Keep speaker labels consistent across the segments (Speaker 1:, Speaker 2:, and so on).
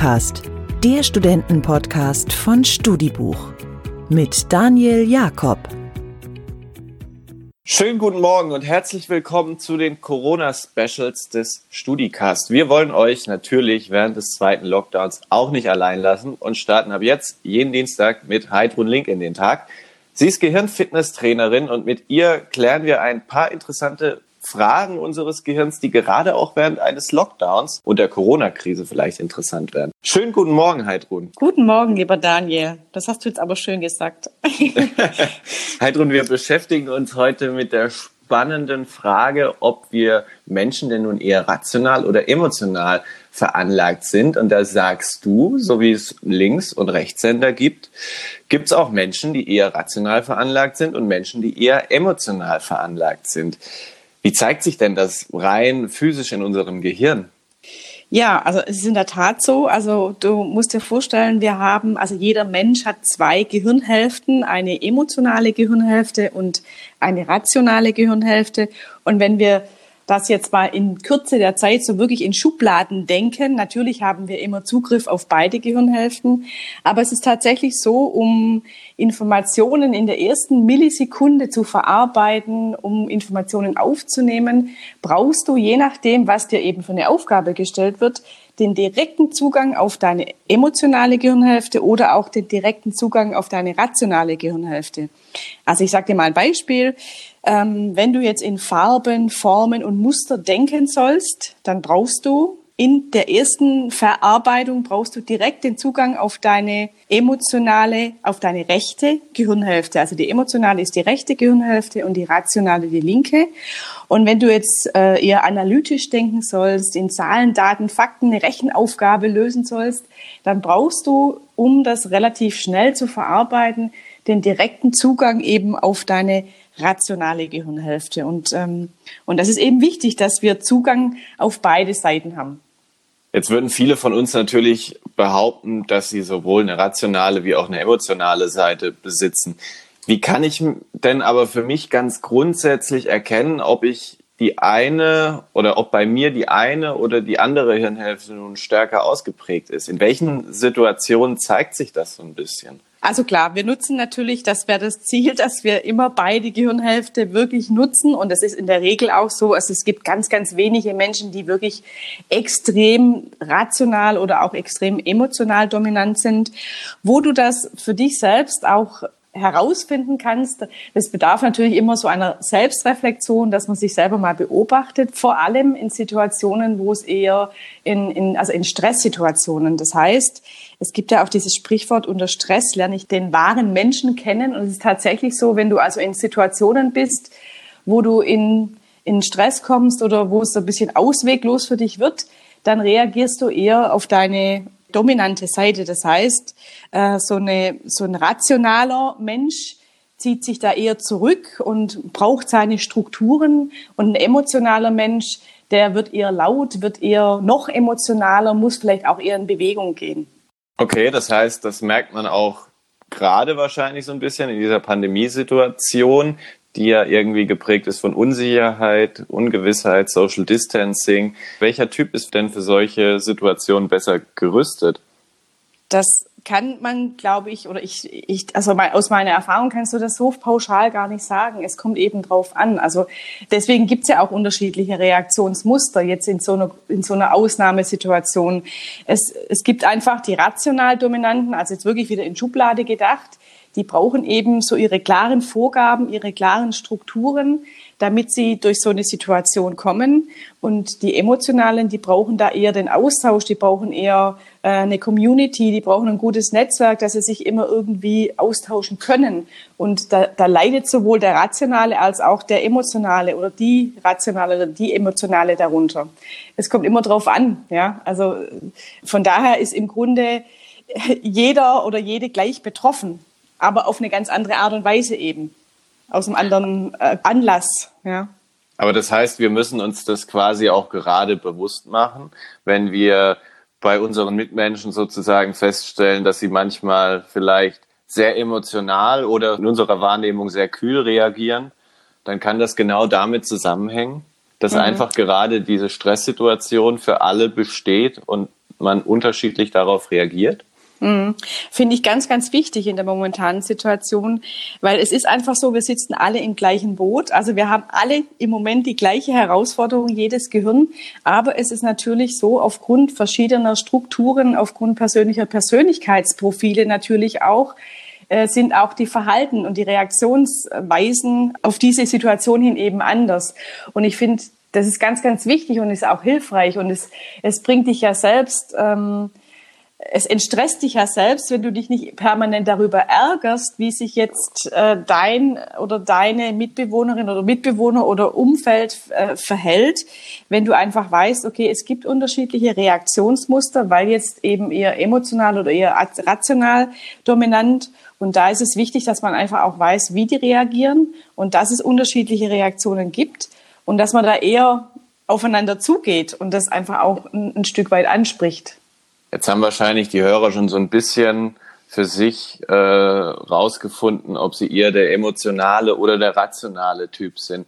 Speaker 1: StudiCast, der Studentenpodcast von Studibuch mit Daniel Jakob.
Speaker 2: Schönen guten Morgen und herzlich willkommen zu den Corona-Specials des StudiCast. Wir wollen euch natürlich während des zweiten Lockdowns auch nicht allein lassen und starten ab jetzt jeden Dienstag mit Heidrun Link in den Tag. Sie ist Gehirnfitnesstrainerin und mit ihr klären wir ein paar interessante Fragen unseres Gehirns, die gerade auch während eines Lockdowns und der Corona-Krise vielleicht interessant werden. Schönen guten Morgen, Heidrun.
Speaker 3: Guten Morgen, lieber Daniel. Das hast du jetzt aber schön gesagt.
Speaker 2: Heidrun, wir beschäftigen uns heute mit der spannenden Frage, ob wir Menschen denn nun eher rational oder emotional veranlagt sind. Und da sagst du, so wie es Links- und Rechtshänder gibt, gibt es auch Menschen, die eher rational veranlagt sind und Menschen, die eher emotional veranlagt sind. Wie zeigt sich denn das rein physisch in unserem Gehirn?
Speaker 3: Ja, also es ist in der Tat so. Also du musst dir vorstellen, wir haben, also jeder Mensch hat zwei Gehirnhälften, eine emotionale Gehirnhälfte und eine rationale Gehirnhälfte. Und wenn wir das jetzt mal in Kürze der Zeit so wirklich in Schubladen denken. Natürlich haben wir immer Zugriff auf beide Gehirnhälften, aber es ist tatsächlich so, um Informationen in der ersten Millisekunde zu verarbeiten, um Informationen aufzunehmen, brauchst du, je nachdem, was dir eben für eine Aufgabe gestellt wird, den direkten Zugang auf deine emotionale Gehirnhälfte oder auch den direkten Zugang auf deine rationale Gehirnhälfte. Also ich sage dir mal ein Beispiel. Ähm, wenn du jetzt in Farben, Formen und Muster denken sollst, dann brauchst du in der ersten Verarbeitung brauchst du direkt den Zugang auf deine emotionale, auf deine rechte Gehirnhälfte. Also die emotionale ist die rechte Gehirnhälfte und die rationale die linke. Und wenn du jetzt äh, eher analytisch denken sollst, in Zahlen, Daten, Fakten eine Rechenaufgabe lösen sollst, dann brauchst du, um das relativ schnell zu verarbeiten, den direkten Zugang eben auf deine rationale Gehirnhälfte. Und, ähm, und das ist eben wichtig, dass wir Zugang auf beide Seiten haben.
Speaker 2: Jetzt würden viele von uns natürlich behaupten, dass sie sowohl eine rationale wie auch eine emotionale Seite besitzen. Wie kann ich denn aber für mich ganz grundsätzlich erkennen, ob ich die eine oder ob bei mir die eine oder die andere Hirnhälfte nun stärker ausgeprägt ist? In welchen Situationen zeigt sich das so ein bisschen?
Speaker 3: Also klar, wir nutzen natürlich, das wäre das Ziel, dass wir immer beide Gehirnhälfte wirklich nutzen. Und das ist in der Regel auch so. Also es gibt ganz, ganz wenige Menschen, die wirklich extrem rational oder auch extrem emotional dominant sind. Wo du das für dich selbst auch herausfinden kannst. Das bedarf natürlich immer so einer Selbstreflexion, dass man sich selber mal beobachtet, vor allem in Situationen, wo es eher in, in, also in Stresssituationen. Das heißt, es gibt ja auch dieses Sprichwort, unter Stress lerne ich den wahren Menschen kennen. Und es ist tatsächlich so, wenn du also in Situationen bist, wo du in, in Stress kommst oder wo es so ein bisschen ausweglos für dich wird, dann reagierst du eher auf deine dominante Seite. Das heißt, äh, so, eine, so ein rationaler Mensch zieht sich da eher zurück und braucht seine Strukturen. Und ein emotionaler Mensch, der wird eher laut, wird eher noch emotionaler, muss vielleicht auch eher in Bewegung gehen.
Speaker 2: Okay, das heißt, das merkt man auch gerade wahrscheinlich so ein bisschen in dieser Pandemiesituation, die ja irgendwie geprägt ist von Unsicherheit, Ungewissheit, Social Distancing. Welcher Typ ist denn für solche Situationen besser gerüstet?
Speaker 3: Das kann man, glaube ich, oder ich, ich also aus meiner Erfahrung kannst du das so pauschal gar nicht sagen. Es kommt eben drauf an. Also deswegen gibt es ja auch unterschiedliche Reaktionsmuster jetzt in so einer, in so einer Ausnahmesituation. Es, es gibt einfach die rational Dominanten, also jetzt wirklich wieder in Schublade gedacht, die brauchen eben so ihre klaren Vorgaben, ihre klaren Strukturen, damit sie durch so eine Situation kommen. Und die Emotionalen, die brauchen da eher den Austausch, die brauchen eher äh, eine Community, die brauchen ein gutes Netzwerk, dass sie sich immer irgendwie austauschen können. Und da, da leidet sowohl der Rationale als auch der Emotionale oder die Rationale oder die Emotionale darunter. Es kommt immer drauf an, ja. Also von daher ist im Grunde jeder oder jede gleich betroffen aber auf eine ganz andere Art und Weise eben. Aus einem anderen äh, Anlass, ja.
Speaker 2: Aber das heißt, wir müssen uns das quasi auch gerade bewusst machen, wenn wir bei unseren Mitmenschen sozusagen feststellen, dass sie manchmal vielleicht sehr emotional oder in unserer Wahrnehmung sehr kühl reagieren, dann kann das genau damit zusammenhängen, dass mhm. einfach gerade diese Stresssituation für alle besteht und man unterschiedlich darauf reagiert?
Speaker 3: Mhm. Finde ich ganz, ganz wichtig in der momentanen Situation, weil es ist einfach so, wir sitzen alle im gleichen Boot. Also wir haben alle im Moment die gleiche Herausforderung, jedes Gehirn. Aber es ist natürlich so, aufgrund verschiedener Strukturen, aufgrund persönlicher Persönlichkeitsprofile natürlich auch, äh, sind auch die Verhalten und die Reaktionsweisen auf diese Situation hin eben anders. Und ich finde, das ist ganz, ganz wichtig und ist auch hilfreich und es, es bringt dich ja selbst ähm, es entstresst dich ja selbst, wenn du dich nicht permanent darüber ärgerst, wie sich jetzt äh, dein oder deine Mitbewohnerin oder Mitbewohner oder Umfeld äh, verhält, wenn du einfach weißt, okay, es gibt unterschiedliche Reaktionsmuster, weil jetzt eben eher emotional oder eher rational dominant. Und da ist es wichtig, dass man einfach auch weiß, wie die reagieren und dass es unterschiedliche Reaktionen gibt und dass man da eher aufeinander zugeht und das einfach auch ein, ein Stück weit anspricht.
Speaker 2: Jetzt haben wahrscheinlich die Hörer schon so ein bisschen für sich äh, rausgefunden, ob sie eher der emotionale oder der rationale Typ sind.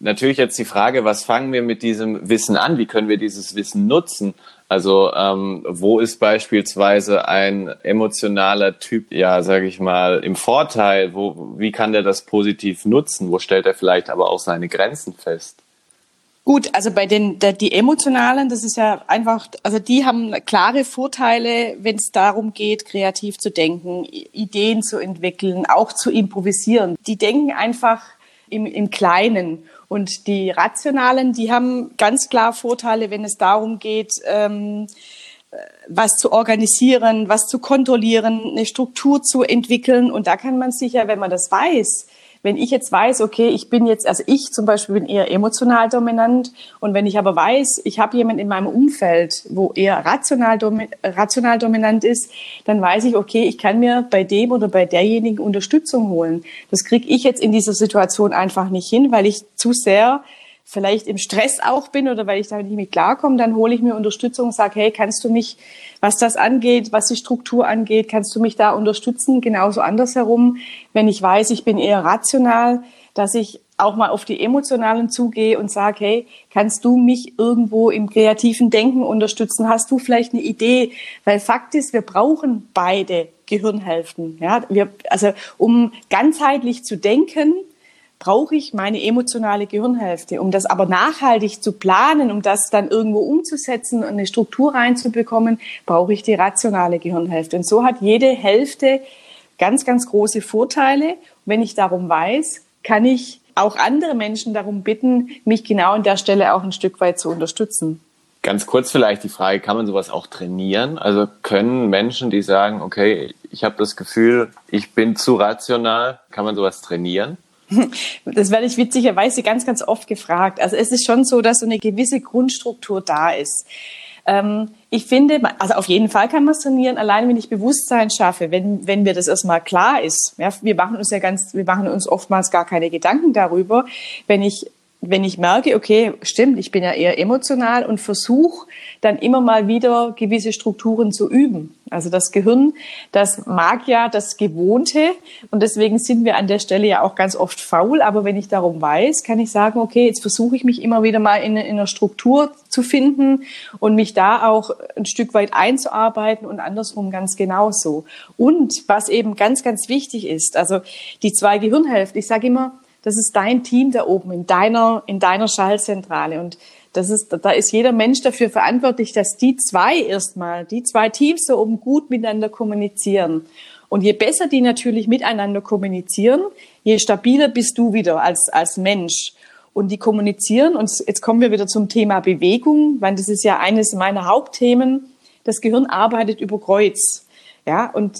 Speaker 2: Natürlich jetzt die Frage, was fangen wir mit diesem Wissen an? Wie können wir dieses Wissen nutzen? Also ähm, wo ist beispielsweise ein emotionaler Typ, ja, sage ich mal, im Vorteil? Wo, wie kann der das positiv nutzen? Wo stellt er vielleicht aber auch seine Grenzen fest?
Speaker 3: Gut, also bei den der, die emotionalen, das ist ja einfach, also die haben klare Vorteile, wenn es darum geht, kreativ zu denken, Ideen zu entwickeln, auch zu improvisieren. Die denken einfach im, im Kleinen. Und die rationalen, die haben ganz klar Vorteile, wenn es darum geht, ähm, was zu organisieren, was zu kontrollieren, eine Struktur zu entwickeln. Und da kann man sicher, wenn man das weiß, wenn ich jetzt weiß, okay, ich bin jetzt, also ich zum Beispiel bin eher emotional dominant und wenn ich aber weiß, ich habe jemanden in meinem Umfeld, wo eher rational, domi rational dominant ist, dann weiß ich, okay, ich kann mir bei dem oder bei derjenigen Unterstützung holen. Das kriege ich jetzt in dieser Situation einfach nicht hin, weil ich zu sehr vielleicht im Stress auch bin oder weil ich da nicht mit klarkomme, dann hole ich mir Unterstützung und sage, hey, kannst du mich, was das angeht, was die Struktur angeht, kannst du mich da unterstützen? Genauso andersherum, wenn ich weiß, ich bin eher rational, dass ich auch mal auf die emotionalen zugehe und sage, hey, kannst du mich irgendwo im kreativen Denken unterstützen? Hast du vielleicht eine Idee? Weil Fakt ist, wir brauchen beide Gehirnhälften. Ja, wir, also um ganzheitlich zu denken, brauche ich meine emotionale Gehirnhälfte. Um das aber nachhaltig zu planen, um das dann irgendwo umzusetzen und eine Struktur reinzubekommen, brauche ich die rationale Gehirnhälfte. Und so hat jede Hälfte ganz, ganz große Vorteile. Und wenn ich darum weiß, kann ich auch andere Menschen darum bitten, mich genau an der Stelle auch ein Stück weit zu unterstützen.
Speaker 2: Ganz kurz vielleicht die Frage, kann man sowas auch trainieren? Also können Menschen, die sagen, okay, ich habe das Gefühl, ich bin zu rational, kann man sowas trainieren?
Speaker 3: Das werde ich witzigerweise ganz, ganz oft gefragt. Also es ist schon so, dass so eine gewisse Grundstruktur da ist. Ähm, ich finde, also auf jeden Fall kann man trainieren, allein wenn ich Bewusstsein schaffe, wenn, wenn mir das erstmal klar ist. Ja, wir machen uns ja ganz, wir machen uns oftmals gar keine Gedanken darüber. Wenn ich wenn ich merke, okay, stimmt, ich bin ja eher emotional und versuche dann immer mal wieder gewisse Strukturen zu üben. Also das Gehirn, das mag ja das Gewohnte und deswegen sind wir an der Stelle ja auch ganz oft faul. Aber wenn ich darum weiß, kann ich sagen, okay, jetzt versuche ich mich immer wieder mal in, in einer Struktur zu finden und mich da auch ein Stück weit einzuarbeiten und andersrum ganz genauso. Und was eben ganz, ganz wichtig ist, also die zwei Gehirnhälften, ich sage immer, das ist dein Team da oben in deiner, in deiner Schallzentrale. Und das ist, da ist jeder Mensch dafür verantwortlich, dass die zwei erstmal, die zwei Teams da oben gut miteinander kommunizieren. Und je besser die natürlich miteinander kommunizieren, je stabiler bist du wieder als, als Mensch. Und die kommunizieren, und jetzt kommen wir wieder zum Thema Bewegung, weil das ist ja eines meiner Hauptthemen. Das Gehirn arbeitet über Kreuz. Ja, und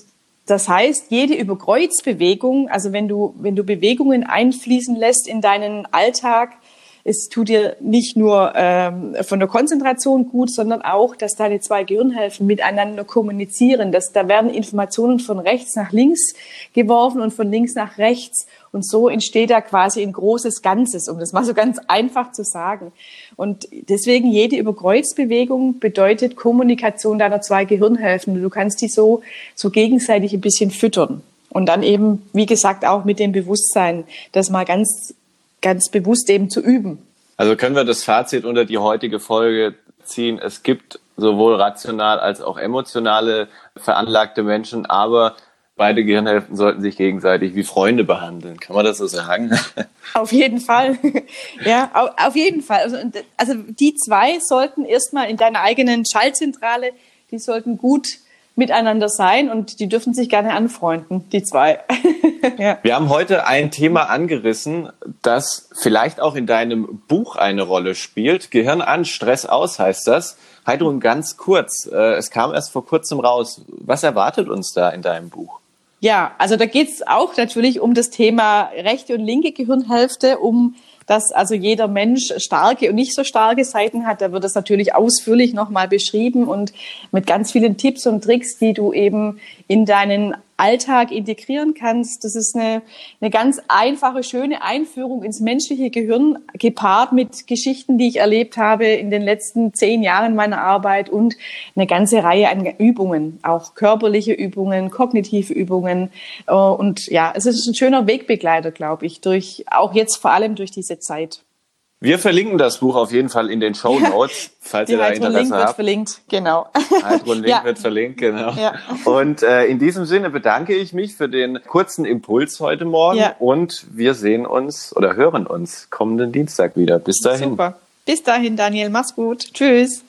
Speaker 3: das heißt, jede Überkreuzbewegung, also wenn du, wenn du Bewegungen einfließen lässt in deinen Alltag, es tut dir nicht nur ähm, von der Konzentration gut, sondern auch, dass deine zwei Gehirnhälften miteinander kommunizieren. Dass, da werden Informationen von rechts nach links geworfen und von links nach rechts. Und so entsteht da quasi ein großes Ganzes, um das mal so ganz einfach zu sagen. Und deswegen jede Überkreuzbewegung bedeutet Kommunikation deiner zwei Gehirnhälften. Du kannst die so, so gegenseitig ein bisschen füttern. Und dann eben, wie gesagt, auch mit dem Bewusstsein, das mal ganz ganz bewusst eben zu üben.
Speaker 2: Also können wir das Fazit unter die heutige Folge ziehen. Es gibt sowohl rational als auch emotionale veranlagte Menschen, aber beide Gehirnhälften sollten sich gegenseitig wie Freunde behandeln. Kann man das so sagen?
Speaker 3: Auf jeden Fall. ja, auf jeden Fall. Also, also die zwei sollten erstmal in deiner eigenen Schaltzentrale, die sollten gut miteinander sein und die dürfen sich gerne anfreunden, die zwei.
Speaker 2: ja. Wir haben heute ein Thema angerissen, das vielleicht auch in deinem Buch eine Rolle spielt. Gehirn an, Stress aus heißt das. Heidrun, ganz kurz, äh, es kam erst vor kurzem raus. Was erwartet uns da in deinem Buch?
Speaker 3: Ja, also da geht es auch natürlich um das Thema rechte und linke Gehirnhälfte, um dass also jeder Mensch starke und nicht so starke Seiten hat. Da wird es natürlich ausführlich nochmal beschrieben und mit ganz vielen Tipps und Tricks, die du eben in deinen Alltag integrieren kannst. Das ist eine, eine ganz einfache, schöne Einführung ins menschliche Gehirn, gepaart mit Geschichten, die ich erlebt habe in den letzten zehn Jahren meiner Arbeit und eine ganze Reihe an Übungen, auch körperliche Übungen, kognitive Übungen. Äh, und ja, es ist ein schöner Wegbegleiter, glaube ich, durch, auch jetzt vor allem durch diese Zeit.
Speaker 2: Wir verlinken das Buch auf jeden Fall in den Show Notes, falls
Speaker 3: Die
Speaker 2: ihr da Interesse
Speaker 3: Link
Speaker 2: habt.
Speaker 3: wird verlinkt, genau.
Speaker 2: Heidrun Link
Speaker 3: Ja.
Speaker 2: wird verlinkt, genau.
Speaker 3: Ja.
Speaker 2: Und äh, in diesem Sinne bedanke ich mich für den kurzen Impuls heute Morgen
Speaker 3: Ja.
Speaker 2: und wir sehen uns oder hören uns kommenden Dienstag wieder. Bis dahin.
Speaker 3: Super. Bis dahin, Daniel. Mach's gut. Tschüss.